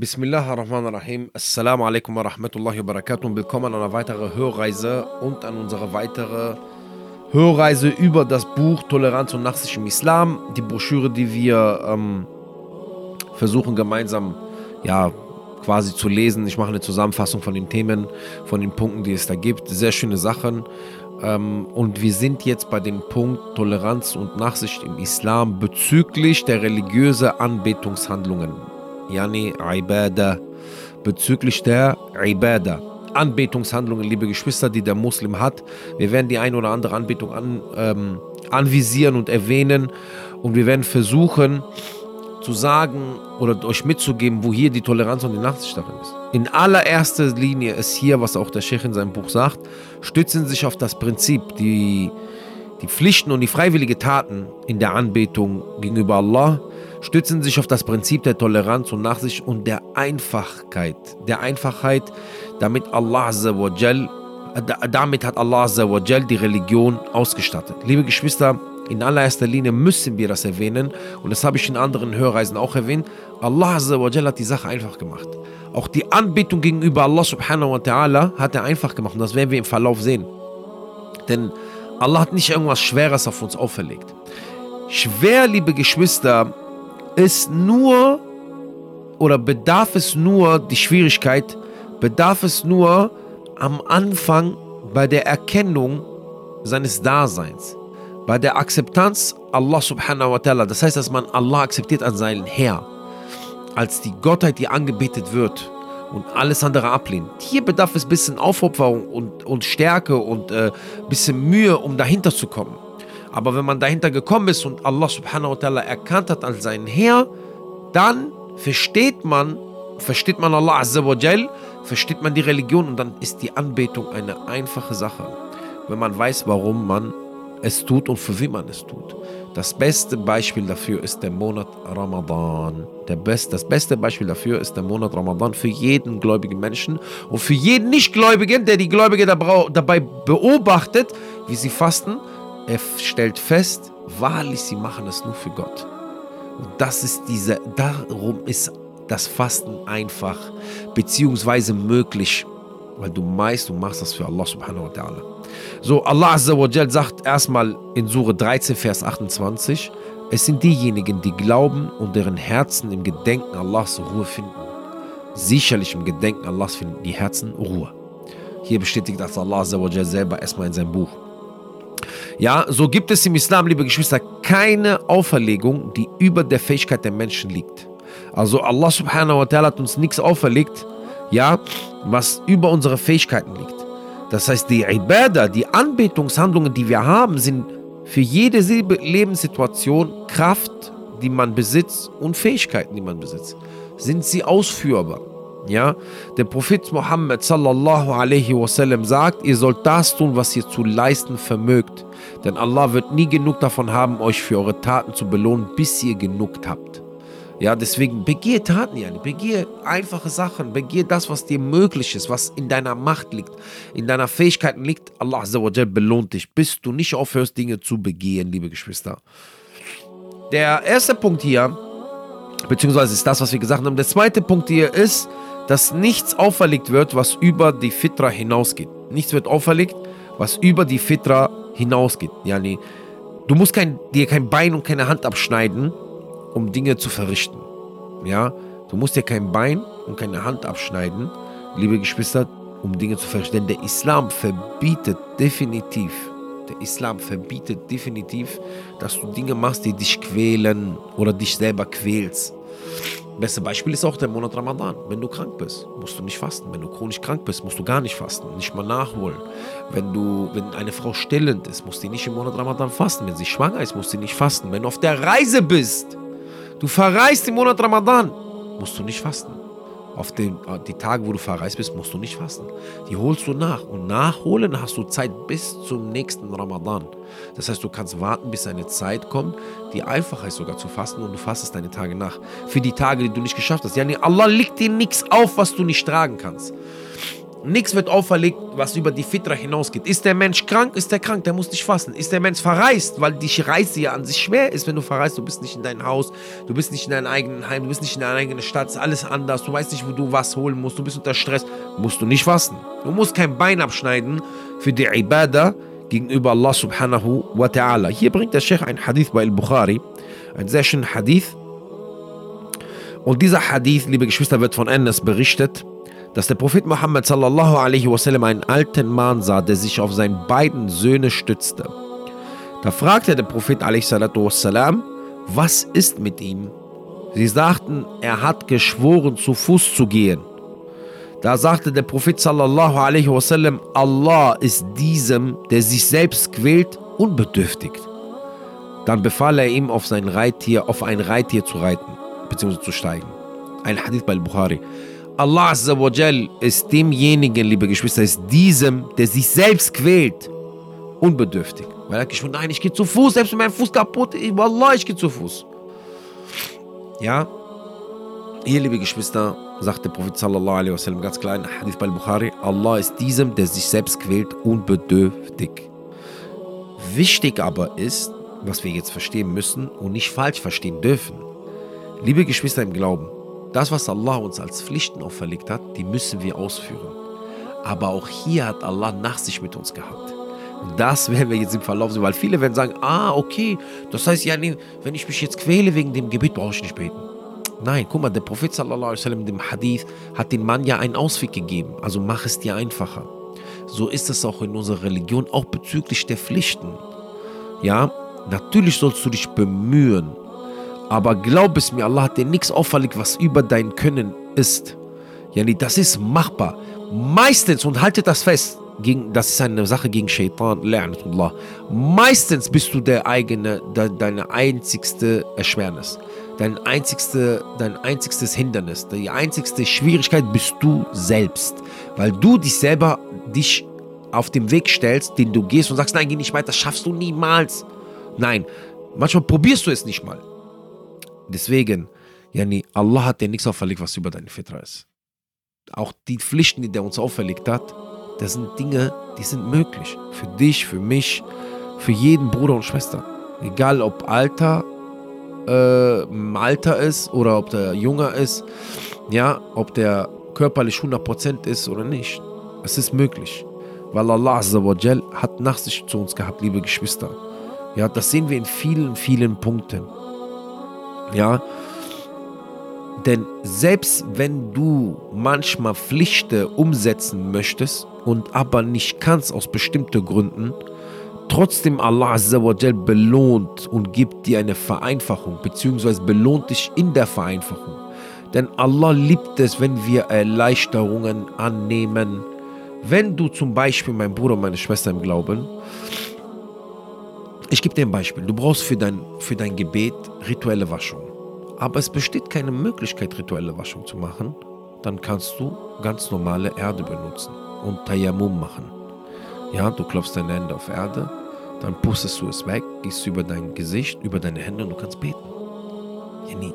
Bismillah ar-Rahman ar-Rahim. Assalamu alaikum wa rahmatullahi wa barakatuh und willkommen an einer weiteren Hörreise und an unserer weiteren Hörreise über das Buch Toleranz und Nachsicht im Islam. Die Broschüre, die wir ähm, versuchen gemeinsam ja, quasi zu lesen. Ich mache eine Zusammenfassung von den Themen, von den Punkten, die es da gibt. Sehr schöne Sachen. Ähm, und wir sind jetzt bei dem Punkt Toleranz und Nachsicht im Islam bezüglich der religiösen Anbetungshandlungen. Yani Ibadah. Bezüglich der Ibadah. Anbetungshandlungen, liebe Geschwister, die der Muslim hat. Wir werden die ein oder andere Anbetung an, ähm, anvisieren und erwähnen. Und wir werden versuchen, zu sagen oder euch mitzugeben, wo hier die Toleranz und die Nachsicht darin ist. In allererster Linie ist hier, was auch der Sheikh in seinem Buch sagt, stützen sich auf das Prinzip, die, die Pflichten und die freiwillige Taten in der Anbetung gegenüber Allah stützen sich auf das Prinzip der Toleranz und Nachsicht und der Einfachkeit. Der Einfachheit, damit Allah Azzawajal, damit hat Allah Azzawajal die Religion ausgestattet. Liebe Geschwister, in allererster Linie müssen wir das erwähnen und das habe ich in anderen Hörreisen auch erwähnt. Allah Azzawajal hat die Sache einfach gemacht. Auch die Anbetung gegenüber Allah subhanahu wa ta'ala hat er einfach gemacht und das werden wir im Verlauf sehen. Denn Allah hat nicht irgendwas Schweres auf uns auferlegt. Schwer, liebe Geschwister, ist nur oder bedarf es nur, die Schwierigkeit, bedarf es nur am Anfang bei der Erkennung seines Daseins bei der Akzeptanz Allah subhanahu wa ta'ala, das heißt, dass man Allah akzeptiert als seinen Herr, als die Gottheit, die angebetet wird und alles andere ablehnt. Hier bedarf es ein bisschen Aufopferung und, und Stärke und ein äh, bisschen Mühe, um dahinter zu kommen. Aber wenn man dahinter gekommen ist und Allah subhanahu wa ta'ala erkannt hat als seinen Herr, dann versteht man, versteht man Allah azza wa jal, versteht man die Religion und dann ist die Anbetung eine einfache Sache. Wenn man weiß, warum man es tut und für wen man es tut. Das beste Beispiel dafür ist der Monat Ramadan. Der best, das beste Beispiel dafür ist der Monat Ramadan für jeden gläubigen Menschen und für jeden Nichtgläubigen, der die Gläubige dabei beobachtet, wie sie fasten. Er stellt fest, wahrlich, sie machen es nur für Gott. Und das ist diese, darum ist das Fasten einfach, beziehungsweise möglich, weil du meist, du machst das für Allah subhanahu wa ta'ala. So, Allah Azza wa Jal sagt erstmal in Sure 13, Vers 28, es sind diejenigen, die glauben und deren Herzen im Gedenken Allahs Ruhe finden. Sicherlich im Gedenken Allahs finden die Herzen Ruhe. Hier bestätigt das Allah Azza wa Jal selber erstmal in seinem Buch. Ja, so gibt es im Islam, liebe Geschwister, keine Auferlegung, die über der Fähigkeit der Menschen liegt. Also Allah subhanahu wa ta'ala hat uns nichts auferlegt, ja, was über unsere Fähigkeiten liegt. Das heißt, die Ibadah, die Anbetungshandlungen, die wir haben, sind für jede Lebenssituation Kraft, die man besitzt und Fähigkeiten, die man besitzt. Sind sie ausführbar? Ja, der Prophet Muhammad sallallahu alaihi wasallam sagt, ihr sollt das tun, was ihr zu leisten vermögt, denn Allah wird nie genug davon haben, euch für eure Taten zu belohnen, bis ihr genug habt. Ja, deswegen begehe Taten, ja, begehe einfache Sachen, begehe das, was dir möglich ist, was in deiner Macht liegt, in deiner Fähigkeiten liegt. Allah belohnt dich, bis du nicht aufhörst, Dinge zu begehen, liebe Geschwister. Der erste Punkt hier, beziehungsweise ist das, was wir gesagt haben. Der zweite Punkt hier ist, dass nichts auferlegt wird, was über die Fitra hinausgeht. Nichts wird auferlegt, was über die Fitra hinausgeht. Yani, du musst kein, dir kein Bein und keine Hand abschneiden, um Dinge zu verrichten. Ja, du musst dir kein Bein und keine Hand abschneiden, liebe Geschwister, um Dinge zu verrichten. Denn der Islam verbietet definitiv, der Islam verbietet definitiv, dass du Dinge machst, die dich quälen oder dich selber quälst. Beste Beispiel ist auch der Monat Ramadan. Wenn du krank bist, musst du nicht fasten. Wenn du chronisch krank bist, musst du gar nicht fasten, nicht mal nachholen. Wenn du, wenn eine Frau stillend ist, muss sie nicht im Monat Ramadan fasten. Wenn sie schwanger ist, muss sie nicht fasten. Wenn du auf der Reise bist, Du verreist im Monat Ramadan, musst du nicht fasten. Auf den, äh, die Tage, wo du verreist bist, musst du nicht fasten. Die holst du nach. Und nachholen hast du Zeit bis zum nächsten Ramadan. Das heißt, du kannst warten, bis eine Zeit kommt, die einfacher ist sogar zu fasten und du fastest deine Tage nach. Für die Tage, die du nicht geschafft hast. Ja, nee, Allah legt dir nichts auf, was du nicht tragen kannst. Nichts wird auferlegt, was über die Fitra hinausgeht. Ist der Mensch krank, ist der krank, der muss nicht fasten. Ist der Mensch verreist, weil die Reise ja an sich schwer ist, wenn du verreist, du bist nicht in deinem Haus, du bist nicht in deinem eigenen Heim, du bist nicht in deiner eigenen Stadt, ist alles anders, du weißt nicht, wo du was holen musst, du bist unter Stress, musst du nicht fasten. Du musst kein Bein abschneiden für die Ibadah gegenüber Allah subhanahu wa ta'ala. Hier bringt der Sheikh ein Hadith bei Al-Bukhari, ein sehr schöner Hadith. Und dieser Hadith, liebe Geschwister, wird von Anas berichtet dass der Prophet Muhammad sallallahu alaihi wasallam einen alten Mann sah, der sich auf seine beiden Söhne stützte. Da fragte der Prophet wassalam, was ist mit ihm? Sie sagten, er hat geschworen, zu Fuß zu gehen. Da sagte der Prophet sallallahu alaihi wasallam, Allah ist diesem, der sich selbst quält, unbedürftig. Dann befahl er ihm, auf sein Reittier, auf ein Reittier zu reiten, beziehungsweise zu steigen. Ein Hadith bei Bukhari. Allah Azzawajal ist demjenigen, liebe Geschwister, ist diesem, der sich selbst quält, unbedürftig. Weil er hat geschworen, nein, ich gehe zu Fuß, selbst wenn mein Fuß kaputt ist, Wallah, ich gehe zu Fuß. Ja, hier, liebe Geschwister, sagt der Prophet sallallahu alaihi wasallam ganz klar in Hadith bei Bukhari, Allah ist diesem, der sich selbst quält, unbedürftig. Wichtig aber ist, was wir jetzt verstehen müssen und nicht falsch verstehen dürfen. Liebe Geschwister im Glauben, das, was Allah uns als Pflichten auferlegt hat, die müssen wir ausführen. Aber auch hier hat Allah Nachsicht mit uns gehabt. Und das werden wir jetzt im Verlauf sehen, weil viele werden sagen, ah, okay, das heißt ja, wenn ich mich jetzt quäle wegen dem Gebet, brauche ich nicht beten. Nein, guck mal, der Prophet sallallahu alaihi wasallam dem Hadith hat den Mann ja einen Ausweg gegeben. Also mach es dir einfacher. So ist es auch in unserer Religion, auch bezüglich der Pflichten. Ja, natürlich sollst du dich bemühen, aber glaub es mir, Allah hat dir nichts auferlegt, was über dein Können ist. Yani, das ist machbar. Meistens, und haltet das fest, gegen, das ist eine Sache gegen Shaitan, La'natullah. Meistens bist du der eigene, de, deine einzigste Erschwernis. Dein, einzigste, dein einzigstes Hindernis, die einzigste Schwierigkeit bist du selbst. Weil du dich selber dich auf den Weg stellst, den du gehst und sagst, nein, geh nicht weiter, das schaffst du niemals. Nein, manchmal probierst du es nicht mal. Deswegen, yani, Allah hat dir nichts auferlegt, was über deine Fitra ist. Auch die Pflichten, die der uns auferlegt hat, das sind Dinge, die sind möglich. Für dich, für mich, für jeden Bruder und Schwester. Egal ob Alter, äh, Alter ist oder ob der jünger ist, ja, ob der körperlich 100% ist oder nicht. Es ist möglich. Weil Allah Azzawajal hat Nachsicht zu uns gehabt, liebe Geschwister. Ja, das sehen wir in vielen, vielen Punkten. Ja, denn selbst wenn du manchmal Pflichten umsetzen möchtest und aber nicht kannst aus bestimmten Gründen, trotzdem Allah belohnt und gibt dir eine Vereinfachung, beziehungsweise belohnt dich in der Vereinfachung. Denn Allah liebt es, wenn wir Erleichterungen annehmen. Wenn du zum Beispiel, mein Bruder meine Schwester im Glauben, ich gebe dir ein Beispiel. Du brauchst für dein, für dein Gebet rituelle Waschung. Aber es besteht keine Möglichkeit, rituelle Waschung zu machen. Dann kannst du ganz normale Erde benutzen und Tayammum machen. Ja, du klopfst deine Hände auf Erde, dann pustest du es weg, gehst über dein Gesicht, über deine Hände und du kannst beten. Ja, nie.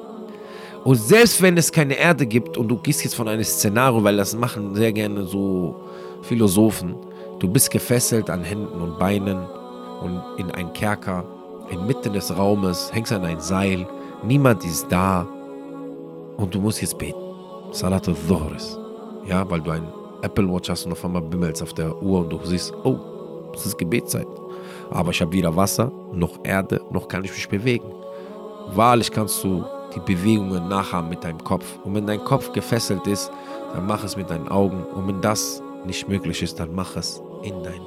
Und selbst wenn es keine Erde gibt und du gehst jetzt von einem Szenario, weil das machen sehr gerne so Philosophen, du bist gefesselt an Händen und Beinen und in ein Kerker, inmitten des Raumes, hängst an ein Seil, niemand ist da und du musst jetzt beten. Salat al-Dhuhris. Ja, weil du ein Apple Watch hast und auf einmal bimmelst auf der Uhr und du siehst, oh, es ist Gebetszeit. Aber ich habe weder Wasser, noch Erde, noch kann ich mich bewegen. Wahrlich kannst du die Bewegungen nachahmen mit deinem Kopf. Und wenn dein Kopf gefesselt ist, dann mach es mit deinen Augen. Und wenn das nicht möglich ist, dann mach es in dein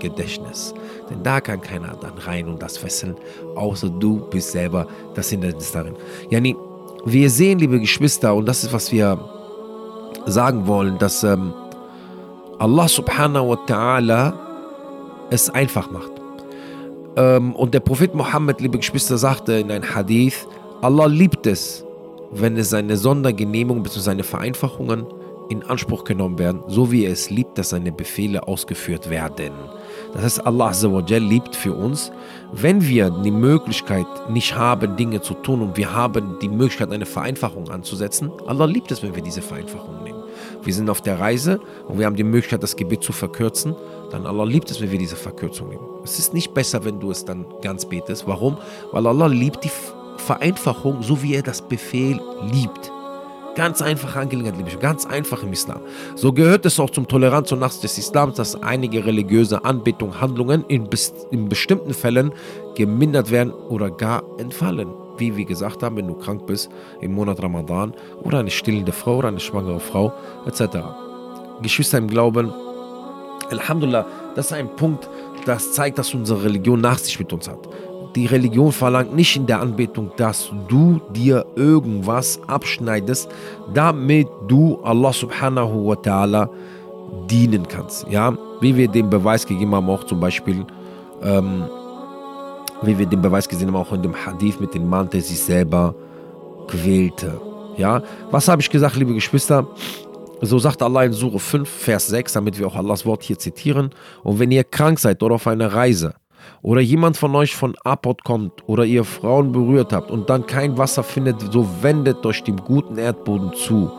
Gedächtnis. Denn da kann keiner dann rein und das fesseln, außer du bist selber das Hindernis darin. Yani, wir sehen, liebe Geschwister, und das ist, was wir sagen wollen, dass ähm, Allah subhanahu wa ta'ala es einfach macht. Ähm, und der Prophet Muhammad, liebe Geschwister, sagte in einem Hadith, Allah liebt es, wenn es seine Sondergenehmigungen bzw. seine Vereinfachungen in Anspruch genommen werden, so wie er es liebt, dass seine Befehle ausgeführt werden. Das heißt, Allah liebt für uns, wenn wir die Möglichkeit nicht haben, Dinge zu tun und wir haben die Möglichkeit, eine Vereinfachung anzusetzen. Allah liebt es, wenn wir diese Vereinfachung nehmen. wir sind auf der Reise und wir haben die Möglichkeit, das Gebet zu verkürzen, dann Allah liebt es, wenn wir diese Verkürzung nehmen. Es ist nicht besser, wenn du es dann ganz betest. Warum? Weil Allah liebt die Vereinfachung, so wie er das Befehl liebt. Ganz einfache Angelegenheit, liebe ich, ganz einfach im Islam. So gehört es auch zum Toleranz und Nachts des Islams, dass einige religiöse Anbetung, Handlungen in, in bestimmten Fällen gemindert werden oder gar entfallen. Wie wir gesagt haben, wenn du krank bist im Monat Ramadan oder eine stillende Frau oder eine schwangere Frau etc. Geschwister im Glauben, Alhamdulillah, das ist ein Punkt, das zeigt, dass unsere Religion Nachsicht mit uns hat die Religion verlangt nicht in der Anbetung, dass du dir irgendwas abschneidest, damit du Allah subhanahu wa ta'ala dienen kannst. Ja, wie wir den Beweis gegeben haben, auch zum Beispiel, ähm, wie wir den Beweis gesehen haben, auch in dem Hadith mit dem Mann, der sich selber quälte. Ja, was habe ich gesagt, liebe Geschwister? So sagt Allah in Surah 5, Vers 6, damit wir auch Allahs Wort hier zitieren. Und wenn ihr krank seid oder auf einer Reise, oder jemand von euch von Abort kommt oder ihr Frauen berührt habt und dann kein Wasser findet, so wendet euch dem guten Erdboden zu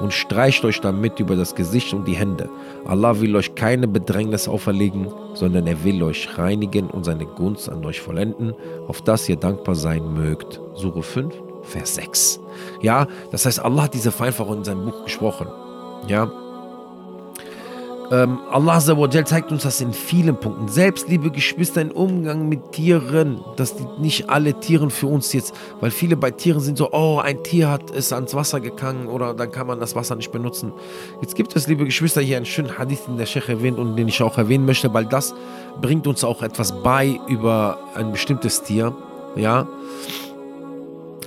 und streicht euch damit über das Gesicht und die Hände. Allah will euch keine Bedrängnis auferlegen, sondern er will euch reinigen und seine Gunst an euch vollenden, auf das ihr dankbar sein mögt. Sure 5, Vers 6. Ja, das heißt, Allah hat diese Vereinfachung in seinem Buch gesprochen. Ja, ähm, Allah zeigt uns das in vielen Punkten. Selbst, liebe Geschwister, im Umgang mit Tieren, dass nicht alle Tiere für uns jetzt, weil viele bei Tieren sind so, oh, ein Tier hat es ans Wasser gegangen oder dann kann man das Wasser nicht benutzen. Jetzt gibt es, liebe Geschwister, hier einen schönen Hadith, den der Sheikh erwähnt und den ich auch erwähnen möchte, weil das bringt uns auch etwas bei über ein bestimmtes Tier. Ja.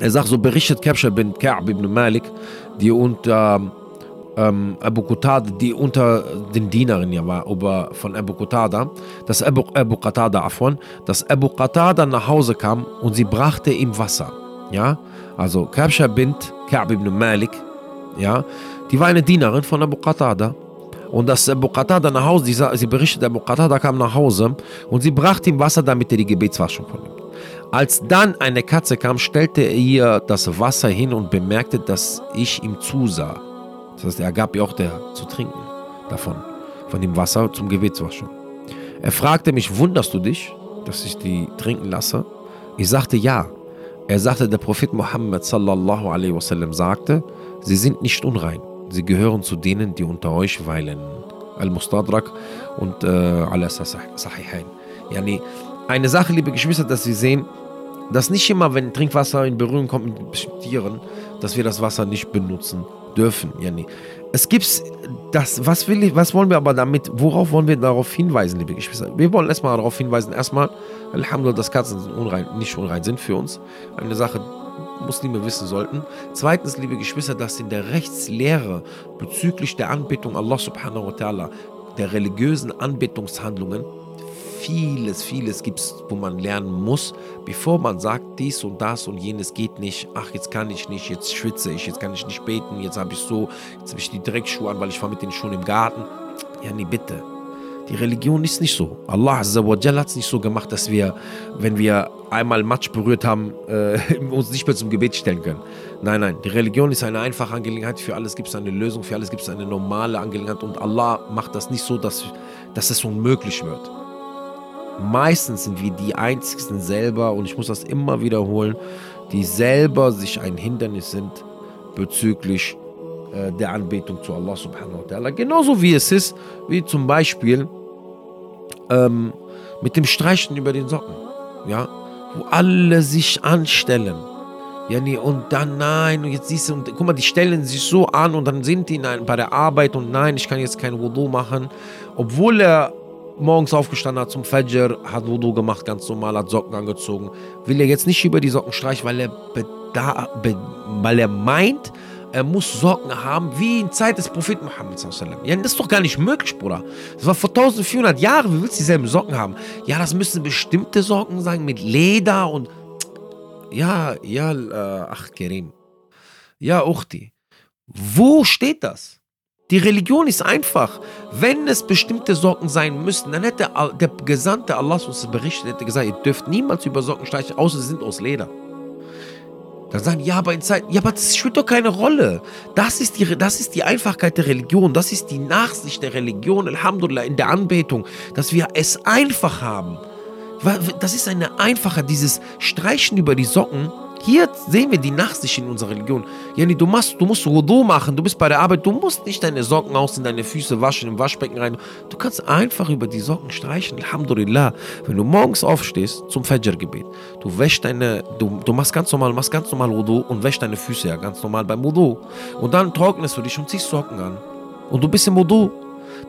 Er sagt, so berichtet Kabsha bin Ka'b ibn Malik, die unter ähm, Abu Qatada, die unter den Dienerinnen ja war, über, von Abu Qatada, dass Abu, Abu Qatada, afwan, dass Abu Qatada nach Hause kam und sie brachte ihm Wasser. Ja, also Kabsha bint Ka'b ibn Malik, ja, die war eine Dienerin von Abu Qatada. Und dass Abu Qatada nach Hause, sie, sie berichtet, Abu Qatada kam nach Hause und sie brachte ihm Wasser, damit er die Gebetswaschung vornimmt. Als dann eine Katze kam, stellte er ihr das Wasser hin und bemerkte, dass ich ihm zusah. Das heißt, er gab ihr auch der zu trinken davon, von dem Wasser zum Gebetswaschen. Er fragte mich, wunderst du dich, dass ich die trinken lasse? Ich sagte ja. Er sagte, der Prophet Muhammad sallallahu alaihi wasallam sagte, sie sind nicht unrein. Sie gehören zu denen, die unter euch weilen. Al-Mustadrak und äh, Al-Sahihain. Yani, eine Sache, liebe Geschwister, dass wir sehen, dass nicht immer, wenn Trinkwasser in Berührung kommt mit Tieren, dass wir das Wasser nicht benutzen dürfen. Es gibt das, was will ich, was wollen wir aber damit, worauf wollen wir darauf hinweisen, liebe Geschwister? Wir wollen erstmal darauf hinweisen, erstmal, Alhamdulillah, dass Katzen unrein, nicht unrein sind für uns. Eine Sache, Muslime wissen sollten. Zweitens, liebe Geschwister, dass in der Rechtslehre bezüglich der Anbetung Allah subhanahu wa ta'ala, der religiösen Anbetungshandlungen, vieles, vieles gibt es, wo man lernen muss, bevor man sagt, dies und das und jenes geht nicht. Ach, jetzt kann ich nicht, jetzt schwitze ich, jetzt kann ich nicht beten, jetzt habe ich so, jetzt habe ich die Dreckschuhe an, weil ich war mit den Schuhen im Garten. Ja, nee, bitte. Die Religion ist nicht so. Allah hat es nicht so gemacht, dass wir, wenn wir einmal Matsch berührt haben, äh, uns nicht mehr zum Gebet stellen können. Nein, nein. Die Religion ist eine einfache Angelegenheit. Für alles gibt es eine Lösung, für alles gibt es eine normale Angelegenheit. Und Allah macht das nicht so, dass, dass es unmöglich wird. Meistens sind wir die Einzigen selber, und ich muss das immer wiederholen, die selber sich ein Hindernis sind bezüglich äh, der Anbetung zu Allah subhanahu wa ta'ala. Genauso wie es ist, wie zum Beispiel ähm, mit dem Streichen über den Socken. Ja, wo alle sich anstellen. Ja, nee, und dann nein, und jetzt siehst du, und guck mal, die stellen sich so an und dann sind die nein, bei der Arbeit und nein, ich kann jetzt kein Wudu machen, obwohl er morgens aufgestanden hat zum Fajr, hat Wudu gemacht, ganz normal, hat Socken angezogen. Will er jetzt nicht über die Socken streichen, weil er, weil er meint, er muss Socken haben, wie in Zeit des Propheten Muhammad. Ja, das ist doch gar nicht möglich, Bruder. Das war vor 1400 Jahren. Wie willst du dieselben Socken haben? Ja, das müssen bestimmte Socken sein mit Leder und. Ja, ja, äh, ach, Kerim. Ja, Uchti. Wo steht das? Die Religion ist einfach. Wenn es bestimmte Socken sein müssten, dann hätte der Gesandte Allah uns berichtet, hätte gesagt, ihr dürft niemals über Socken streichen, außer sie sind aus Leder. Dann sagen, ja, aber in Zeit, ja, aber das spielt doch keine Rolle. Das ist, die, das ist die Einfachkeit der Religion. Das ist die Nachsicht der Religion, Alhamdulillah, in der Anbetung, dass wir es einfach haben. Das ist eine einfache, dieses Streichen über die Socken hier sehen wir die Nachsicht in unserer Religion. Yani, du, machst, du musst Wudu machen, du bist bei der Arbeit, du musst nicht deine Socken ausziehen, deine Füße waschen, im Waschbecken rein. Du kannst einfach über die Socken streichen, Alhamdulillah. Wenn du morgens aufstehst zum Fajr-Gebet, du wäschst deine, du, du machst ganz normal, machst ganz normal Wudu und wäschst deine Füße ja ganz normal beim Wudu. Und dann trocknest du dich und ziehst Socken an. Und du bist im Wudu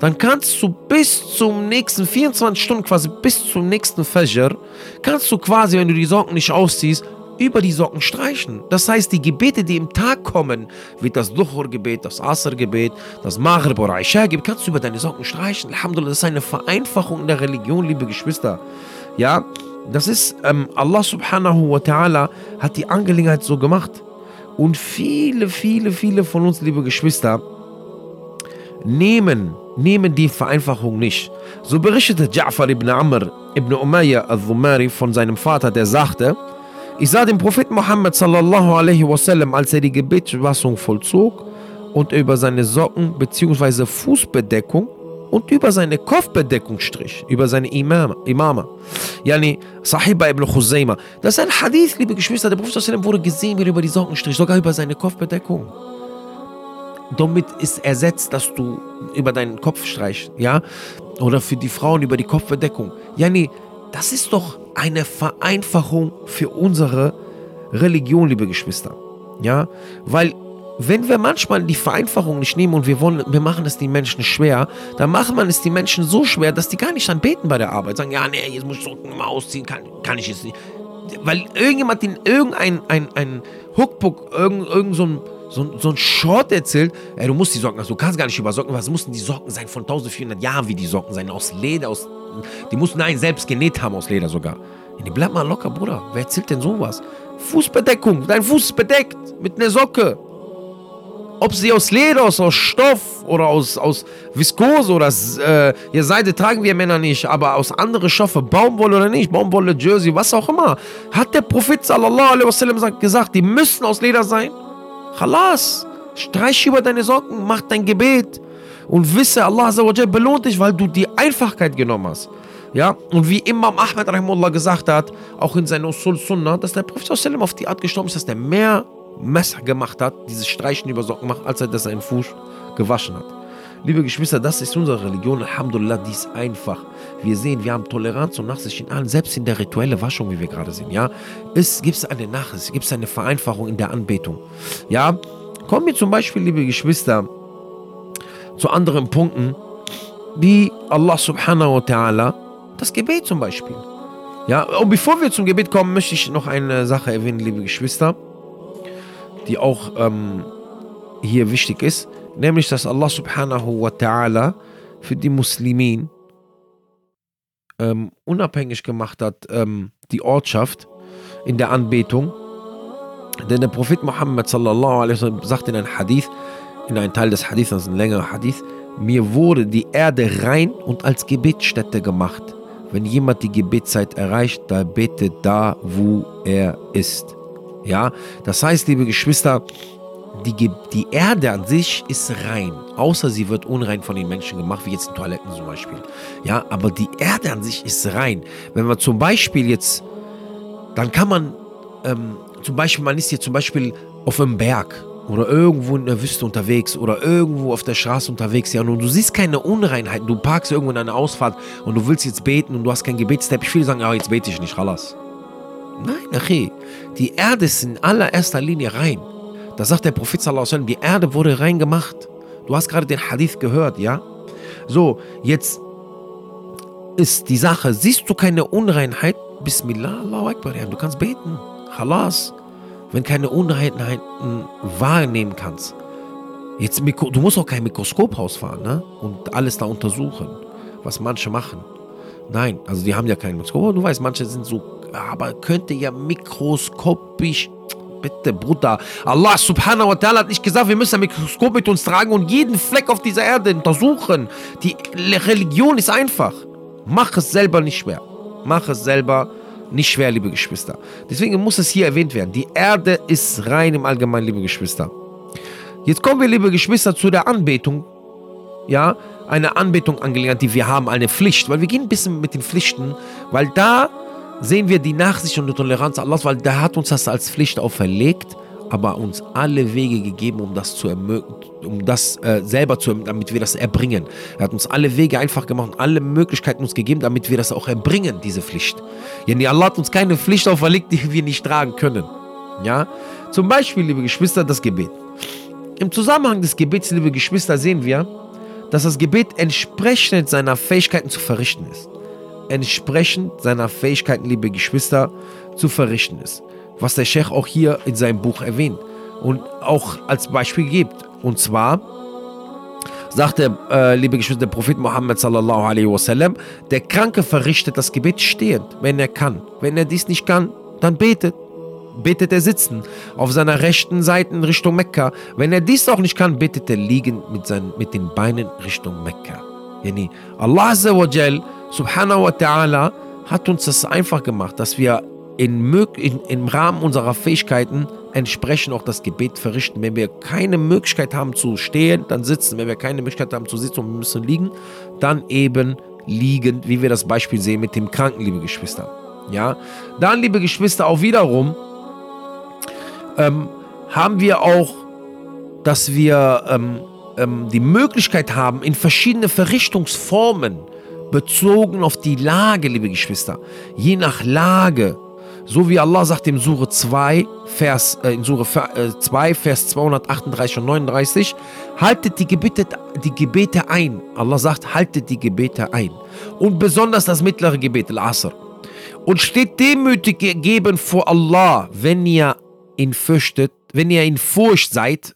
dann kannst du bis zum nächsten 24 Stunden quasi bis zum nächsten Fajr kannst du quasi, wenn du die Socken nicht ausziehst, über die Socken streichen. Das heißt, die Gebete, die im Tag kommen, wie das Duhur-Gebet, das Asr-Gebet, das Maghrib oder Isha-Gebet, kannst du über deine Socken streichen. Alhamdulillah, das ist eine Vereinfachung in der Religion, liebe Geschwister. Ja, das ist, ähm, Allah subhanahu wa ta'ala hat die Angelegenheit so gemacht. Und viele, viele, viele von uns, liebe Geschwister, nehmen, nehmen die Vereinfachung nicht. So berichtete Ja'far ibn Amr ibn Umayyah al-Dhumari von seinem Vater, der sagte, ich sah den Propheten Muhammad sallallahu alaihi wasallam, als er die Gebetswassung vollzog und über seine Socken bzw. Fußbedeckung und über seine Kopfbedeckung strich, über seine Imama. Imama. Yani Sahiba ibn Khuzayma. Das ist ein Hadith, liebe Geschwister. Der Prophet sallam wurde gesehen, wie er über die Socken strich, sogar über seine Kopfbedeckung. Damit ist ersetzt, dass du über deinen Kopf streichst, ja? Oder für die Frauen über die Kopfbedeckung. Yani, das ist doch eine Vereinfachung für unsere Religion, liebe Geschwister. Ja, weil wenn wir manchmal die Vereinfachung nicht nehmen und wir wollen, wir machen es den Menschen schwer, dann machen wir es den Menschen so schwer, dass die gar nicht anbeten bei der Arbeit. Sagen, ja, nee, jetzt muss ich Socken mal ausziehen, kann, kann ich jetzt nicht. Weil irgendjemand in irgendein ein, ein Hookbook, irgend, irgend so so, so ein Short erzählt, ey, du musst die Socken, also du kannst gar nicht über Socken, was mussten die Socken sein von 1400 Jahren, wie die Socken sein, aus Leder, aus, die mussten einen selbst genäht haben aus Leder sogar. Die bleib mal locker, Bruder. Wer erzählt denn sowas? Fußbedeckung, dein Fuß ist bedeckt mit einer Socke. Ob sie aus Leder, aus, aus Stoff oder aus, aus Viskose oder äh, ja, Seide tragen wir Männer nicht, aber aus anderen Stoffe, Baumwolle oder nicht, Baumwolle, Jersey, was auch immer, hat der Prophet sallallahu alaihi wasallam gesagt, die müssen aus Leder sein. Khalas, streich über deine Socken, mach dein Gebet und wisse, Allah belohnt dich, weil du die Einfachkeit genommen hast. Ja, und wie Imam Ahmed Rahimullah gesagt hat, auch in seiner Usul Sunnah, dass der Prophet auf die Art gestorben ist, dass der mehr Messer gemacht hat, dieses Streichen über Socken macht, als er das seinen Fuß gewaschen hat. Liebe Geschwister, das ist unsere Religion. Alhamdulillah, die ist einfach. Wir sehen, wir haben Toleranz und Nachsicht in allen, selbst in der rituellen Waschung, wie wir gerade sehen. Ja, es gibt eine Nachsicht, gibt es eine Vereinfachung in der Anbetung. Ja, kommen wir zum Beispiel, liebe Geschwister, zu anderen Punkten, wie Allah subhanahu wa ta'ala das Gebet zum Beispiel. Ja, und bevor wir zum Gebet kommen, möchte ich noch eine Sache erwähnen, liebe Geschwister, die auch ähm, hier wichtig ist, nämlich dass Allah subhanahu wa ta'ala für die Muslimin ähm, unabhängig gemacht hat, ähm, die Ortschaft in der Anbetung. Denn der Prophet Muhammad sallallahu alaihi wasallam sagt in einem Hadith, in einem Teil des Hadiths, das ist ein längerer Hadith, mir wurde die Erde rein und als Gebetsstätte gemacht. Wenn jemand die Gebetszeit erreicht, da betet da, wo er ist. Ja, das heißt, liebe Geschwister, die, die Erde an sich ist rein, außer sie wird unrein von den Menschen gemacht, wie jetzt in Toiletten zum Beispiel. Ja, aber die Erde an sich ist rein. Wenn man zum Beispiel jetzt, dann kann man, ähm, zum Beispiel, man ist hier zum Beispiel auf einem Berg oder irgendwo in der Wüste unterwegs oder irgendwo auf der Straße unterwegs, ja, und du siehst keine Unreinheit, du parkst irgendwo in einer Ausfahrt und du willst jetzt beten und du hast keinen Gebetsteppich, viele sagen, ja, jetzt bete ich nicht, Halas. Nein, okay, die Erde ist in allererster Linie rein. Da sagt der Prophet sallallahu die Erde wurde rein gemacht. Du hast gerade den Hadith gehört, ja? So, jetzt ist die Sache, siehst du keine Unreinheit? Bismillah, Allahu Akbar, ja, du kannst beten. Halas wenn keine Unreinheiten wahrnehmen kannst. Jetzt, du musst auch kein Mikroskop rausfahren ne? und alles da untersuchen, was manche machen. Nein, also die haben ja kein Mikroskop. Du weißt, manche sind so, aber könnte ja mikroskopisch. Bitte, Bruder. Allah subhanahu wa ta'ala hat nicht gesagt, wir müssen ein Mikroskop mit uns tragen und jeden Fleck auf dieser Erde untersuchen. Die Religion ist einfach. Mach es selber nicht schwer. Mach es selber nicht schwer, liebe Geschwister. Deswegen muss es hier erwähnt werden. Die Erde ist rein im Allgemeinen, liebe Geschwister. Jetzt kommen wir, liebe Geschwister, zu der Anbetung. Ja, eine Anbetung angelernt, die wir haben, eine Pflicht. Weil wir gehen ein bisschen mit den Pflichten, weil da sehen wir die Nachsicht und die Toleranz Allahs, weil der hat uns das als Pflicht auferlegt aber uns alle Wege gegeben, um das zu um das äh, selber zu, damit wir das erbringen. Er hat uns alle Wege einfach gemacht alle Möglichkeiten uns gegeben, damit wir das auch erbringen, diese Pflicht. Nee, Allah hat uns keine Pflicht auferlegt, die wir nicht tragen können. Ja, zum Beispiel, liebe Geschwister, das Gebet. Im Zusammenhang des Gebets, liebe Geschwister, sehen wir, dass das Gebet entsprechend seiner Fähigkeiten zu verrichten ist. Entsprechend seiner Fähigkeiten, liebe Geschwister, zu verrichten ist was der Sheikh auch hier in seinem Buch erwähnt und auch als Beispiel gibt. Und zwar sagt der, äh, liebe Geschwister, der Prophet Muhammad sallallahu alaihi wasallam, der Kranke verrichtet das Gebet stehend, wenn er kann. Wenn er dies nicht kann, dann betet. Betet er sitzen, auf seiner rechten Seite in Richtung Mekka. Wenn er dies auch nicht kann, betet er liegend mit, seinen, mit den Beinen Richtung Mekka. Yani Allah Azza wa Jal, subhanahu wa ta'ala, hat uns das einfach gemacht, dass wir in, in, im Rahmen unserer Fähigkeiten entsprechend auch das Gebet verrichten. Wenn wir keine Möglichkeit haben zu stehen, dann sitzen. Wenn wir keine Möglichkeit haben zu sitzen und wir müssen liegen, dann eben liegend, wie wir das Beispiel sehen mit dem Kranken, liebe Geschwister. Ja, dann, liebe Geschwister, auch wiederum ähm, haben wir auch, dass wir ähm, ähm, die Möglichkeit haben, in verschiedene Verrichtungsformen bezogen auf die Lage, liebe Geschwister, je nach Lage so wie Allah sagt im Sure 2, Vers, äh, in Sure 2, äh, Vers 238 und 39, haltet die Gebete, die Gebete ein. Allah sagt, haltet die Gebete ein. Und besonders das mittlere Gebet, Al-Asr. Und steht demütig gegeben vor Allah, wenn ihr ihn fürchtet, wenn ihr in Furcht seid.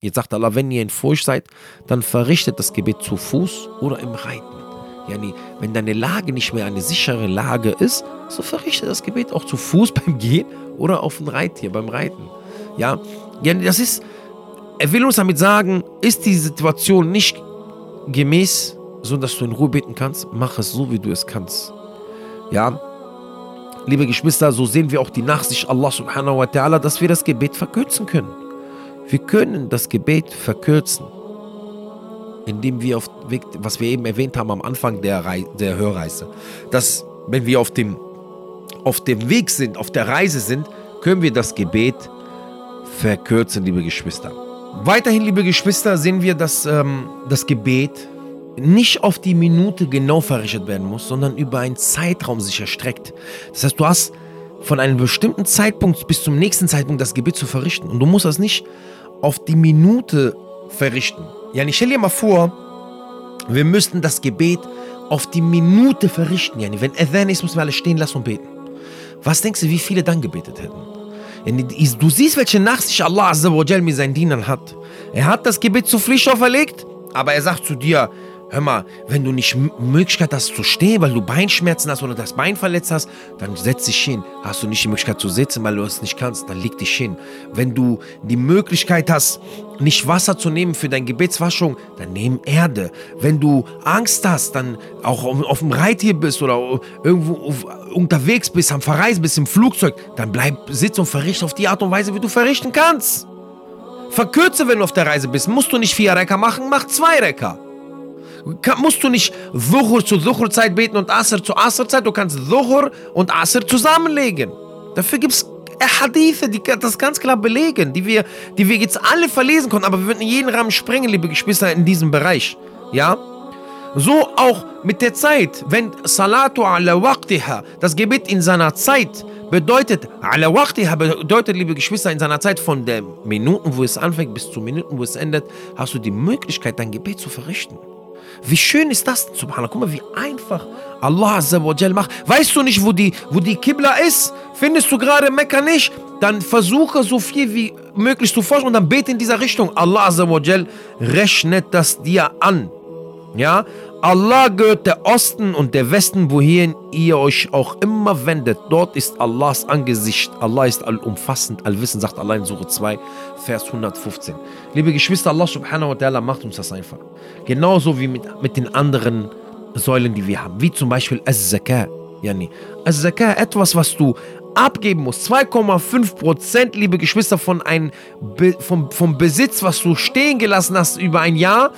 Jetzt sagt Allah, wenn ihr in Furcht seid, dann verrichtet das Gebet zu Fuß oder im Reiten. Yani, wenn deine Lage nicht mehr eine sichere Lage ist, so verrichte das Gebet auch zu Fuß beim Gehen oder auf dem Reittier beim Reiten. Ja, yani das ist, er will uns damit sagen, ist die Situation nicht gemäß, so dass du in Ruhe beten kannst, mach es so, wie du es kannst. Ja, liebe Geschwister, so sehen wir auch die Nachsicht Allah subhanahu wa ta'ala, dass wir das Gebet verkürzen können. Wir können das Gebet verkürzen indem wir auf was wir eben erwähnt haben am Anfang der, Rei der Hörreise, dass wenn wir auf dem, auf dem Weg sind, auf der Reise sind, können wir das Gebet verkürzen, liebe Geschwister. Weiterhin, liebe Geschwister, sehen wir, dass ähm, das Gebet nicht auf die Minute genau verrichtet werden muss, sondern über einen Zeitraum sich erstreckt. Das heißt, du hast von einem bestimmten Zeitpunkt bis zum nächsten Zeitpunkt das Gebet zu verrichten. Und du musst das nicht auf die Minute verrichten. Ich stell dir mal vor, wir müssten das Gebet auf die Minute verrichten. Yani, wenn Adhan ist, müssen wir alle stehen lassen und beten. Was denkst du, wie viele dann gebetet hätten? Yani, du siehst, welche Nachsicht Allah mit seinen Dienern hat. Er hat das Gebet zur Pflicht auferlegt, aber er sagt zu dir, Hör mal, wenn du nicht Möglichkeit hast zu stehen, weil du Beinschmerzen hast oder das Bein verletzt hast, dann setz dich hin. Hast du nicht die Möglichkeit zu sitzen, weil du es nicht kannst, dann leg dich hin. Wenn du die Möglichkeit hast, nicht Wasser zu nehmen für deine Gebetswaschung, dann nimm Erde. Wenn du Angst hast, dann auch auf dem Reittier bist oder irgendwo unterwegs bist, am Verreisen bist, im Flugzeug, dann bleib sitzen und verrichte auf die Art und Weise, wie du verrichten kannst. Verkürze, wenn du auf der Reise bist. Musst du nicht vier Recker machen, mach zwei Recker musst du nicht Dhuhr zu Dhuhr-Zeit beten und Asr zu Asr-Zeit. Du kannst Dhuhr und Asr zusammenlegen. Dafür gibt es Hadithe, die das ganz klar belegen, die wir, die wir jetzt alle verlesen konnten, aber wir würden jeden Rahmen sprengen, liebe Geschwister, in diesem Bereich. Ja? So auch mit der Zeit, wenn Salatu ala waqtiha, das Gebet in seiner Zeit bedeutet, ala waqtiha bedeutet, liebe Geschwister, in seiner Zeit von den Minuten, wo es anfängt, bis zu Minuten, wo es endet, hast du die Möglichkeit, dein Gebet zu verrichten. Wie schön ist das, subhanallah. Guck mal, wie einfach Allah Azza wa macht. Weißt du nicht, wo die, wo die Qibla ist? Findest du gerade Mekka nicht? Dann versuche so viel wie möglich zu forschen und dann bete in dieser Richtung. Allah Azza wa rechnet das dir an. Ja, Allah gehört der Osten und der Westen, wohin ihr euch auch immer wendet. Dort ist Allahs Angesicht. Allah ist allumfassend, allwissend, sagt Allah in Surah 2, Vers 115. Liebe Geschwister, Allah subhanahu wa ta'ala macht uns das einfach. Genauso wie mit, mit den anderen Säulen, die wir haben. Wie zum Beispiel Az-Zakat. Yani. Zakat, etwas, was du abgeben musst. 2,5 Prozent, liebe Geschwister, von ein, Be vom, vom Besitz, was du stehen gelassen hast über ein Jahr.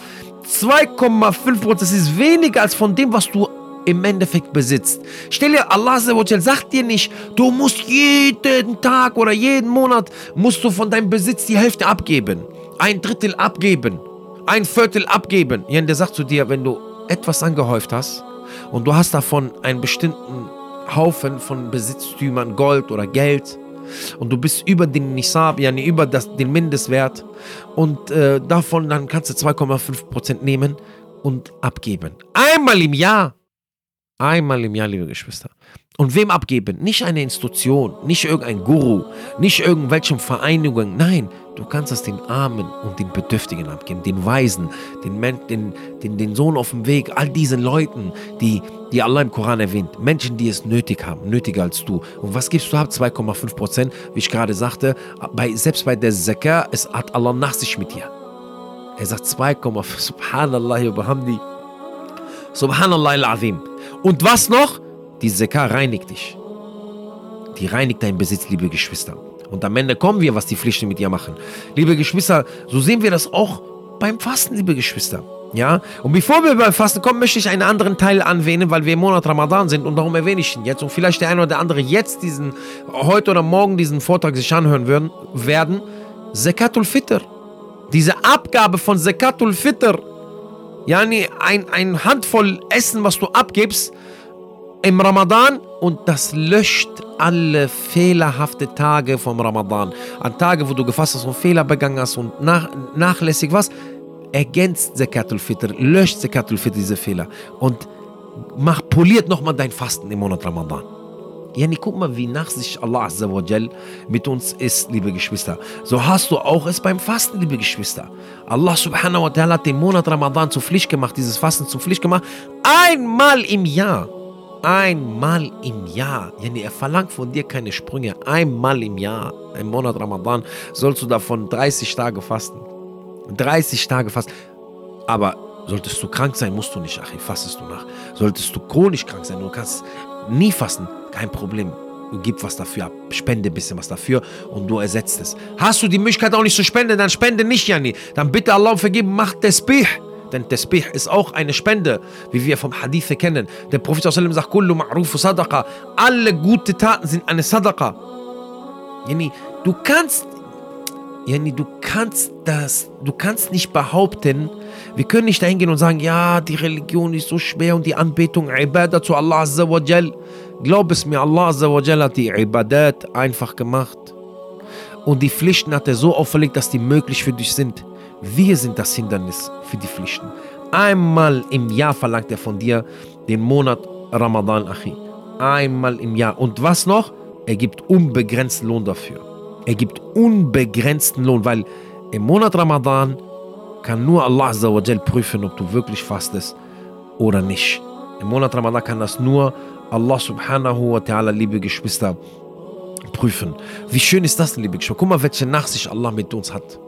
2,5 Prozent, das ist weniger als von dem, was du im Endeffekt besitzt. Stell dir, Allah sagt dir nicht, du musst jeden Tag oder jeden Monat musst du von deinem Besitz die Hälfte abgeben. Ein Drittel abgeben. Ein Viertel abgeben. Ja, der sagt zu dir, wenn du etwas angehäuft hast und du hast davon einen bestimmten Haufen von Besitztümern, Gold oder Geld, und du bist über den Nisab, nee, über das, den Mindestwert und äh, davon dann kannst du 2,5% nehmen und abgeben. Einmal im Jahr. Einmal im Jahr, liebe Geschwister. Und wem abgeben? Nicht eine Institution, nicht irgendein Guru, nicht irgendwelchen Vereinigungen. Nein, du kannst es den Armen und den Bedürftigen abgeben, den Weisen, den, den, den, den Sohn auf dem Weg, all diesen Leuten, die, die Allah im Koran erwähnt. Menschen, die es nötig haben, nötiger als du. Und was gibst du ab? 2,5 Prozent, wie ich gerade sagte. Bei, selbst bei der Zakah, es hat Allah nach sich mit dir. Er sagt 2,5, Subhanallah wa bihamdi. Subhanallah al-Azim. Und was noch? Die Sekar reinigt dich. Die reinigt deinen Besitz, liebe Geschwister. Und am Ende kommen wir, was die Pflichten mit dir machen. Liebe Geschwister, so sehen wir das auch beim Fasten, liebe Geschwister. Ja, und bevor wir beim Fasten kommen, möchte ich einen anderen Teil anwählen, weil wir im Monat Ramadan sind und darum erwähne ich ihn jetzt. Und vielleicht der eine oder andere jetzt diesen, heute oder morgen diesen Vortrag sich anhören würden, werden. Zekatul Fitr. Diese Abgabe von Zekatul Fitr. Ja, ein, ein Handvoll Essen, was du abgibst, im Ramadan und das löscht alle fehlerhafte Tage vom Ramadan. An Tage, wo du gefasst hast und Fehler begangen hast und nach, nachlässig was, ergänzt Zakatul Fitr, löscht Zakatul Fitr diese Fehler und mach, poliert nochmal dein Fasten im Monat Ramadan. Yani, guck mal, wie nach sich Allah Azza wa Jal mit uns ist, liebe Geschwister. So hast du auch es beim Fasten, liebe Geschwister. Allah subhanahu wa ta'ala hat den Monat Ramadan zur Pflicht gemacht, dieses Fasten zur Pflicht gemacht, einmal im Jahr einmal im Jahr. Yani er verlangt von dir keine Sprünge. Einmal im Jahr, im Monat Ramadan, sollst du davon 30 Tage fasten. 30 Tage fasten. Aber solltest du krank sein, musst du nicht, ach, fastest du nach. Solltest du chronisch krank sein, du kannst nie fasten, kein Problem. Gib was dafür ab, spende ein bisschen was dafür und du ersetzt es. Hast du die Möglichkeit auch nicht zu spenden, dann spende nicht, Yani. Dann bitte Allah Vergeben, mach Tesbih. Denn Tesbih ist auch eine Spende, wie wir vom Hadith kennen. Der Prophet sagt, Kullu ma'rufu sadaqa. Alle gute Taten sind eine Sadaqa. Yani, du kannst, yani, du kannst das, du kannst nicht behaupten, wir können nicht dahin gehen und sagen, ja, die Religion ist so schwer und die Anbetung, Ibadah zu Allah Azza wa Jal. Glaub es mir, Allah Azza wa Jal hat die Ibadat einfach gemacht. Und die Pflichten hat er so auferlegt, dass die möglich für dich sind. Wir sind das Hindernis für die Pflichten. Einmal im Jahr verlangt er von dir den Monat Ramadan, Achi. Einmal im Jahr. Und was noch? Er gibt unbegrenzten Lohn dafür. Er gibt unbegrenzten Lohn, weil im Monat Ramadan kann nur Allah prüfen, ob du wirklich fastest oder nicht. Im Monat Ramadan kann das nur Allah subhanahu wa ta'ala, liebe Geschwister, prüfen. Wie schön ist das, liebe Geschwister? Guck mal, welche Nachsicht Allah mit uns hat.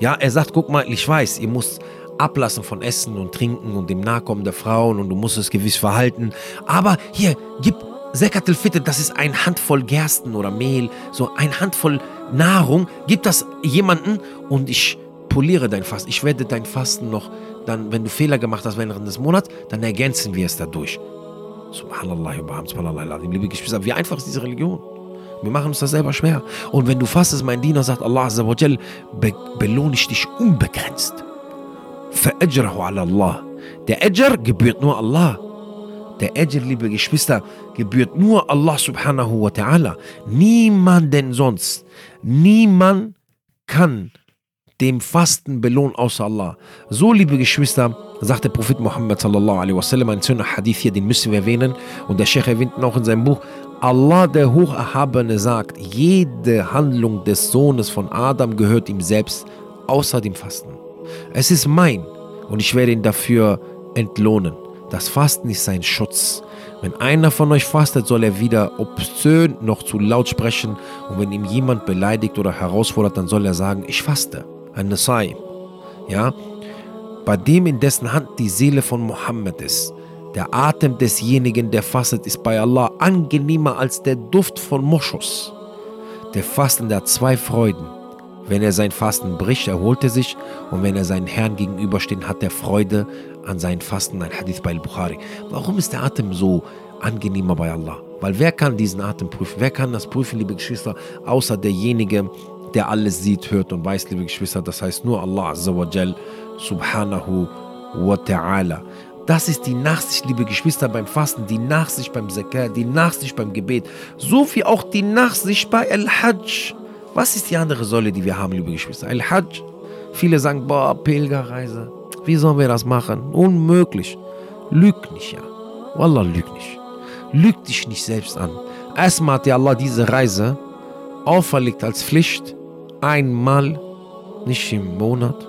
Ja, er sagt, guck mal, ich weiß, ihr müsst ablassen von Essen und Trinken und dem Nachkommen der Frauen und du musst es gewiss verhalten. Aber hier, gib Zekatul Fitr, das ist ein Handvoll Gersten oder Mehl, so ein Handvoll Nahrung, gib das jemanden und ich poliere dein Fasten. Ich werde dein Fasten noch, dann, wenn du Fehler gemacht hast während des Monats, dann ergänzen wir es dadurch. Subhanallah, subhanallah, liebe Geschwister, wie einfach ist diese Religion? Wir machen uns das selber schwer. Und wenn du fastest, mein Diener sagt Allah be belohne ich dich unbegrenzt. Der Ajr gebührt nur Allah. Der Ajr, liebe Geschwister, gebührt nur Allah subhanahu wa ta'ala. Niemanden sonst. Niemand kann dem Fasten belohnen außer Allah. So, liebe Geschwister, sagt der Prophet Muhammad sallallahu alaihi wasallam, ein schöner Hadith hier, den müssen wir erwähnen. Und der Sheikh erwähnt ihn auch in seinem Buch. Allah, der Hocherhabene, sagt, jede Handlung des Sohnes von Adam gehört ihm selbst, außer dem Fasten. Es ist mein und ich werde ihn dafür entlohnen. Das Fasten ist sein Schutz. Wenn einer von euch fastet, soll er weder obszön noch zu laut sprechen. Und wenn ihm jemand beleidigt oder herausfordert, dann soll er sagen, ich faste. Ein Nasai. Ja? Bei dem, in dessen Hand die Seele von Mohammed ist, Der Atem desjenigen, der fastet, ist bei Allah angenehmer als der Duft von Moschus. Der Fastende hat zwei Freuden. Wenn er sein Fasten bricht, erholt er sich und wenn er seinen Herrn gegenübersteht, hat er Freude an seinem Fasten. Ein Hadith bei Al-Bukhari. Warum ist der Atem so angenehmer bei Allah? Weil wer kann diesen Atem prüfen? Wer kann das prüfen, liebe Geschwister, außer derjenige, der alles sieht, hört und weiß, liebe Geschwister. Das heißt nur Allah Azza wa Jal, Subhanahu wa Ta'ala. Das ist die Nachsicht, liebe Geschwister, beim Fasten, die Nachsicht beim Zakat, die Nachsicht beim Gebet, so wie auch die Nachsicht bei Al-Hajj. Was ist die andere Säule, die wir haben, liebe Geschwister? Al-Hajj. Viele sagen, boah, Pilgerreise. Wie sollen wir das machen? Unmöglich. Lüg nicht, ja. Wallah, lüg nicht. Lüg dich nicht selbst an. Erstmal hat dir Allah diese Reise auferlegt als Pflicht. Einmal, nicht im Monat,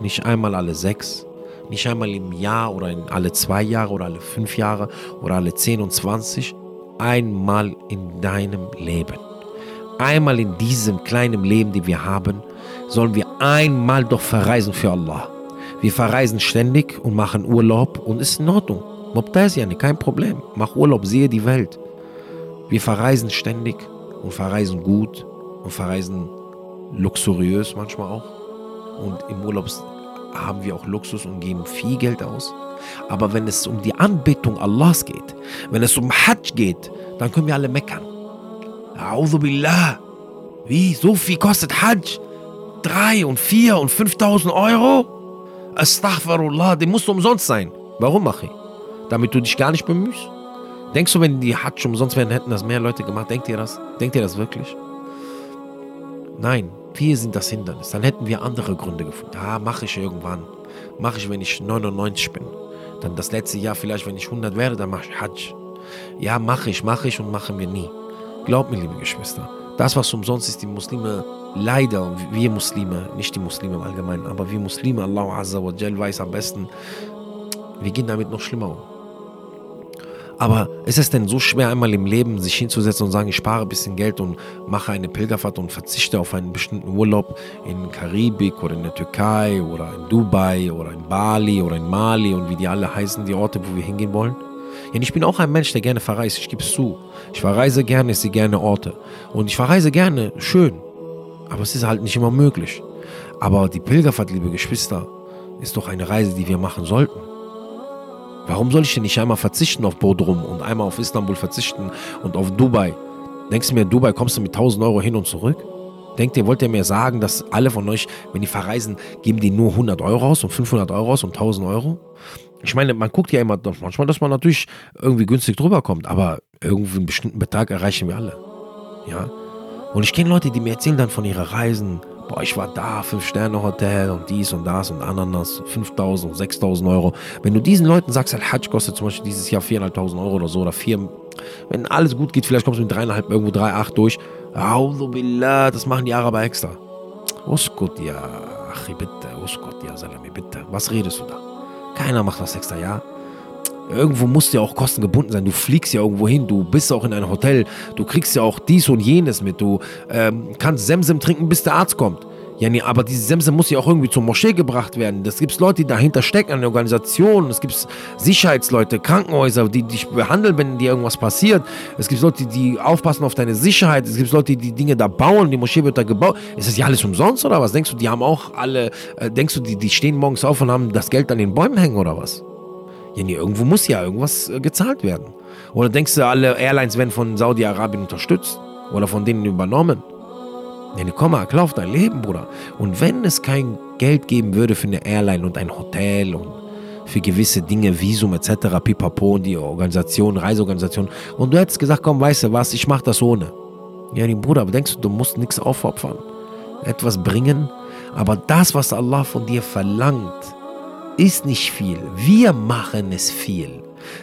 nicht einmal alle sechs, nicht einmal im Jahr oder alle zwei Jahre oder alle fünf Jahre oder alle zehn und zwanzig. Einmal in deinem Leben. Einmal in diesem kleinen Leben, die wir haben, sollen wir einmal doch verreisen für Allah. Wir verreisen ständig und machen Urlaub und ist in Ordnung. Mobtasiani, kein Problem. Mach Urlaub, sehe die Welt. Wir verreisen ständig und verreisen gut und verreisen luxuriös manchmal auch. Und im Urlaub haben wir auch Luxus und geben viel Geld aus. Aber wenn es um die Anbetung Allahs geht, wenn es um Hajj geht, dann können wir alle meckern. Billah. Wie? So viel kostet Hajj? Drei und vier und 5000 Euro? Astaghfirullah, der muss umsonst sein. Warum, Machi? Damit du dich gar nicht bemühst? Denkst du, wenn die Hajj umsonst wären, hätten das mehr Leute gemacht? Denkt ihr das? Denkt ihr das wirklich? Nein, wir sind das Hindernis. Dann hätten wir andere Gründe gefunden. Ah, mache ich irgendwann. Mache ich, wenn ich 99 bin. Dann das letzte Jahr vielleicht, wenn ich 100 wäre, dann mache ich Hajj. Ja, mache ich, mache ich und machen wir nie. Glaubt mir, liebe Geschwister, das, was umsonst ist, die Muslime leider, wir Muslime, nicht die Muslime im Allgemeinen, aber wir Muslime, Allah Azza wa Jal weiß am besten, wir gehen damit noch schlimmer um. Aber ist es denn so schwer, einmal im Leben sich hinzusetzen und sagen, ich spare ein bisschen Geld und mache eine Pilgerfahrt und verzichte auf einen bestimmten Urlaub in Karibik oder in der Türkei oder in Dubai oder in Bali oder in Mali und wie die alle heißen, die Orte, wo wir hingehen wollen? Ja, ich bin auch ein Mensch, der gerne verreist, ich gebe es zu. Ich verreise gerne, ich sehe gerne Orte. Und ich verreise gerne, schön. Aber es ist halt nicht immer möglich. Aber die Pilgerfahrt, liebe Geschwister, ist doch eine Reise, die wir machen sollten. Warum soll ich denn nicht einmal verzichten auf Bodrum und einmal auf Istanbul verzichten und auf Dubai? Denkst du mir, Dubai kommst du mit 1000 Euro hin und zurück? Denkt ihr, wollt ihr mir sagen, dass alle von euch, wenn die verreisen, geben die nur 100 Euro aus und 500 Euro aus und 1000 Euro? Ich meine, man guckt ja immer manchmal, dass man natürlich irgendwie günstig drüber kommt, aber irgendwie einen bestimmten Betrag erreichen wir alle. Ja? Und ich kenne Leute, die mir erzählen dann von ihren Reisen, boah, ich war da, Fünf-Sterne-Hotel und dies und das und Ananas, 5000, 6000 Euro. Wenn du diesen Leuten sagst, Al-Hajj kostet zum Beispiel dieses Jahr 4.500 Euro oder so oder 4, wenn alles gut geht, vielleicht kommst du mit 3,5, irgendwo 3,8 durch. Billah, das machen die Araber extra. Uskut, ja, Achi, bitte, Uskut, ja, Salami, bitte. Was redest du da? Keiner macht das extra, ja? Irgendwo musst du ja auch kostengebunden sein. Du fliegst ja irgendwo hin, du bist auch in einem Hotel, du kriegst ja auch dies und jenes mit. Du ähm, kannst Semsem trinken, bis der Arzt kommt. Ja, nee, aber diese Semse muss ja auch irgendwie zur Moschee gebracht werden. Das gibt Leute, die dahinter stecken, eine Organisation. Es gibt Sicherheitsleute, Krankenhäuser, die dich behandeln, wenn dir irgendwas passiert. Es gibt Leute, die aufpassen auf deine Sicherheit. Es gibt Leute, die die Dinge da bauen. Die Moschee wird da gebaut. Ist das ja alles umsonst oder was? Denkst du, die haben auch alle, äh, denkst du, die, die stehen morgens auf und haben das Geld an den Bäumen hängen oder was? Ja, nee, irgendwo muss ja irgendwas äh, gezahlt werden. Oder denkst du, alle Airlines werden von Saudi-Arabien unterstützt? Oder von denen übernommen? Nee, komm mal, klar auf dein Leben, Bruder. Und wenn es kein Geld geben würde für eine Airline und ein Hotel und für gewisse Dinge, Visum etc., pipapo und die Organisation, Reiseorganisation, und du hättest gesagt, komm, weißt du was, ich mach das ohne. Ja, nee, Bruder, aber denkst du, du musst nichts aufopfern? Etwas bringen? Aber das, was Allah von dir verlangt, ist nicht viel. Wir machen es viel.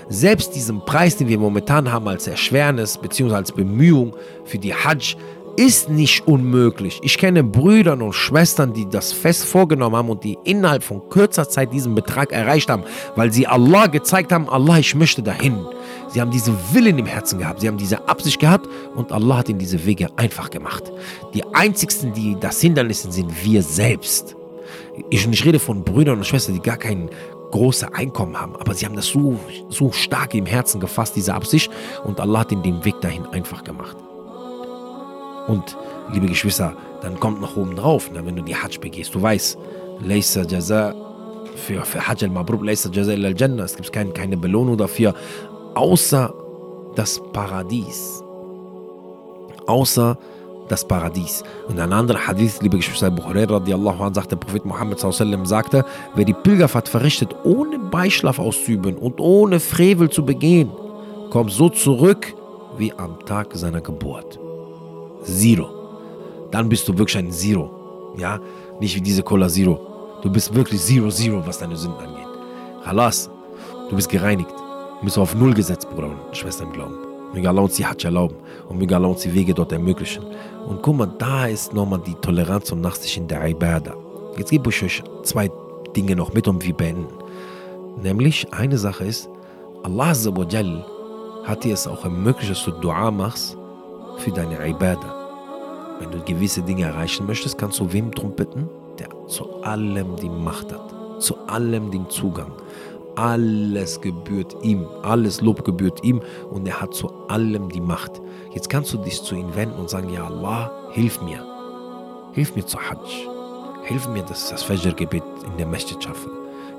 Selbst diesen Preis, den wir momentan haben als Erschwernis bzw. als Bemühung für die Hajj, ist nicht unmöglich. Ich kenne Brüder und Schwestern, die das fest vorgenommen haben und die innerhalb von kürzer Zeit diesen Betrag erreicht haben, weil sie Allah gezeigt haben, Allah, ich möchte dahin. Sie haben diesen Willen im Herzen gehabt, sie haben diese Absicht gehabt und Allah hat ihnen diese Wege einfach gemacht. Die einzigsten, die das Hindernis sind, sind wir selbst. Ich, ich rede von Brüdern und Schwestern, die gar keinen große Einkommen haben. Aber sie haben das so, so stark im Herzen gefasst, diese Absicht. Und Allah hat ihnen den Weg dahin einfach gemacht. Und, liebe Geschwister, dann kommt noch oben drauf, ne, wenn du die Hajj begehst. Du weißt, Laysa Jaza für, für Hajj al-Mabrub, Laysa Jaza al-Jannah. Es gibt kein, keine Belohnung dafür, außer das Paradies. Außer das Paradies. Und ein anderer Hadith, liebe Geschwister, Bukhari radiallahu anh, sagt der Prophet Muhammad sallam, sagte, wer die Pilgerfahrt verrichtet, ohne Beischlaf auszuüben und ohne Frevel zu begehen, kommt so zurück wie am Tag seiner Geburt. Zero. Dann bist du wirklich ein Zero. Ja, nicht wie diese Cola Zero. Du bist wirklich Zero Zero, was deine Sünden angeht. Halas, du bist gereinigt. Du bist auf Null gesetzt, Bruder und Schwester im Glauben. Möge Allah uns die Hajj erlauben und möge Allah uns die Wege dort ermöglichen. Und guck mal, da ist nochmal die Toleranz und Nachsicht in der Ibadah. Jetzt gebe ich euch zwei Dinge noch mit und wir beenden. Nämlich, eine Sache ist, Allah hat dir es auch ermöglicht, dass du Dua machst für deine Ibadah. Wenn du gewisse Dinge erreichen möchtest, kannst du wem drum bitten, der zu allem die Macht hat, zu allem den Zugang. Alles gebührt ihm, alles Lob gebührt ihm und er hat zu allem die Macht. Jetzt kannst du dich zu ihm wenden und sagen, ja Allah, hilf mir. Hilf mir zu Hajj. Hilf mir, dass ich das Fajr-Gebet in der Masjid schaffe.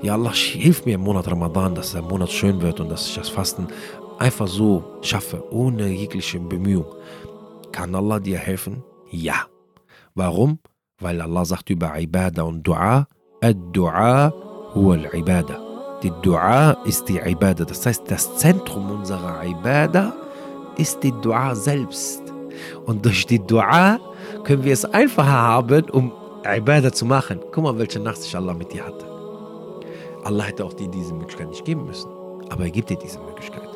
Ja Allah, hilf mir im Monat Ramadan, dass der Monat schön wird und dass ich das Fasten einfach so schaffe, ohne jegliche Bemühung. Kann Allah dir helfen? Ja. Warum? Weil Allah sagt über Ibadah und Dua, Ad-Dua huwa al-Ibadah. Die Dua ist die Ibadah. Das heißt, das Zentrum unserer Ibadah ist die Dua selbst. Und durch die Dua können wir es einfacher haben, um Ibadah zu machen. Guck mal, welche Nachsicht Allah mit dir hatte. Allah hätte auch dir diese Möglichkeit nicht geben müssen. Aber er gibt dir diese Möglichkeit.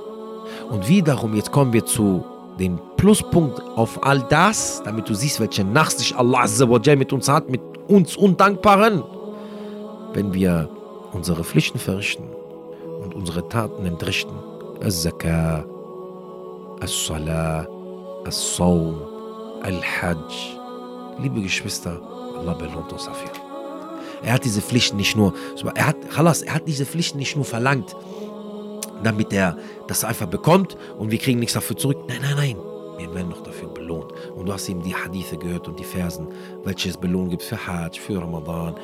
Und wiederum, jetzt kommen wir zu dem Pluspunkt auf all das, damit du siehst, welche Nachsicht Allah mit uns hat, mit uns Undankbaren. Wenn wir unsere Pflichten verrichten und unsere Taten entrichten. Al-Zakah, Al-Salah, Al-Sawm, Al-Hajj. Liebe Geschwister, Allah belohnt uns dafür. Er hat diese Pflichten nicht nur, er hat, er hat diese Pflichten nicht nur verlangt, damit er das einfach bekommt und wir kriegen nichts dafür zurück. Nein, nein, nein. Wir werden noch dafür belohnt. Und du hast eben die Hadithe gehört und die Versen, welche es Belohnung gibt für Hajj, für Ramadan,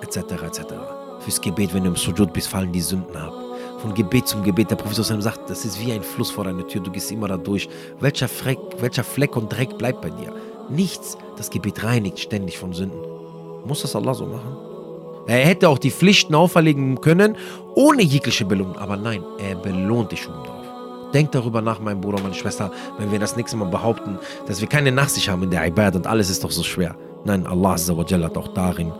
etc., etc fürs Gebet, wenn du im Sujud bist, fallen die Sünden ab. Von Gebet zum Gebet, der Prophet sagt, das ist wie ein Fluss vor deiner Tür, du gehst immer da durch. Welcher Fleck, welcher Fleck und Dreck bleibt bei dir? Nichts. Das Gebet reinigt ständig von Sünden. Muss das Allah so machen? Er hätte auch die Pflichten auferlegen können, ohne jegliche Belohnung. Aber nein, er belohnt dich oben drauf. Denk darüber nach, mein Bruder, meine Schwester, wenn wir das nächste Mal behaupten, dass wir keine Nachsicht haben in der Ibad und alles ist doch so schwer. Nein, Allah hat auch darin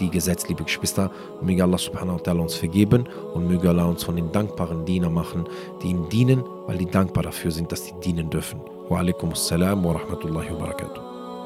die Gesetz, liebe Geschwister. Möge Allah subhanahu wa ta'ala uns vergeben und möge Allah uns von den dankbaren Diener machen, die ihnen dienen, weil die dankbar dafür sind, dass sie dienen dürfen. Wa alaikum assalam wa rahmatullahi wa barakatuh.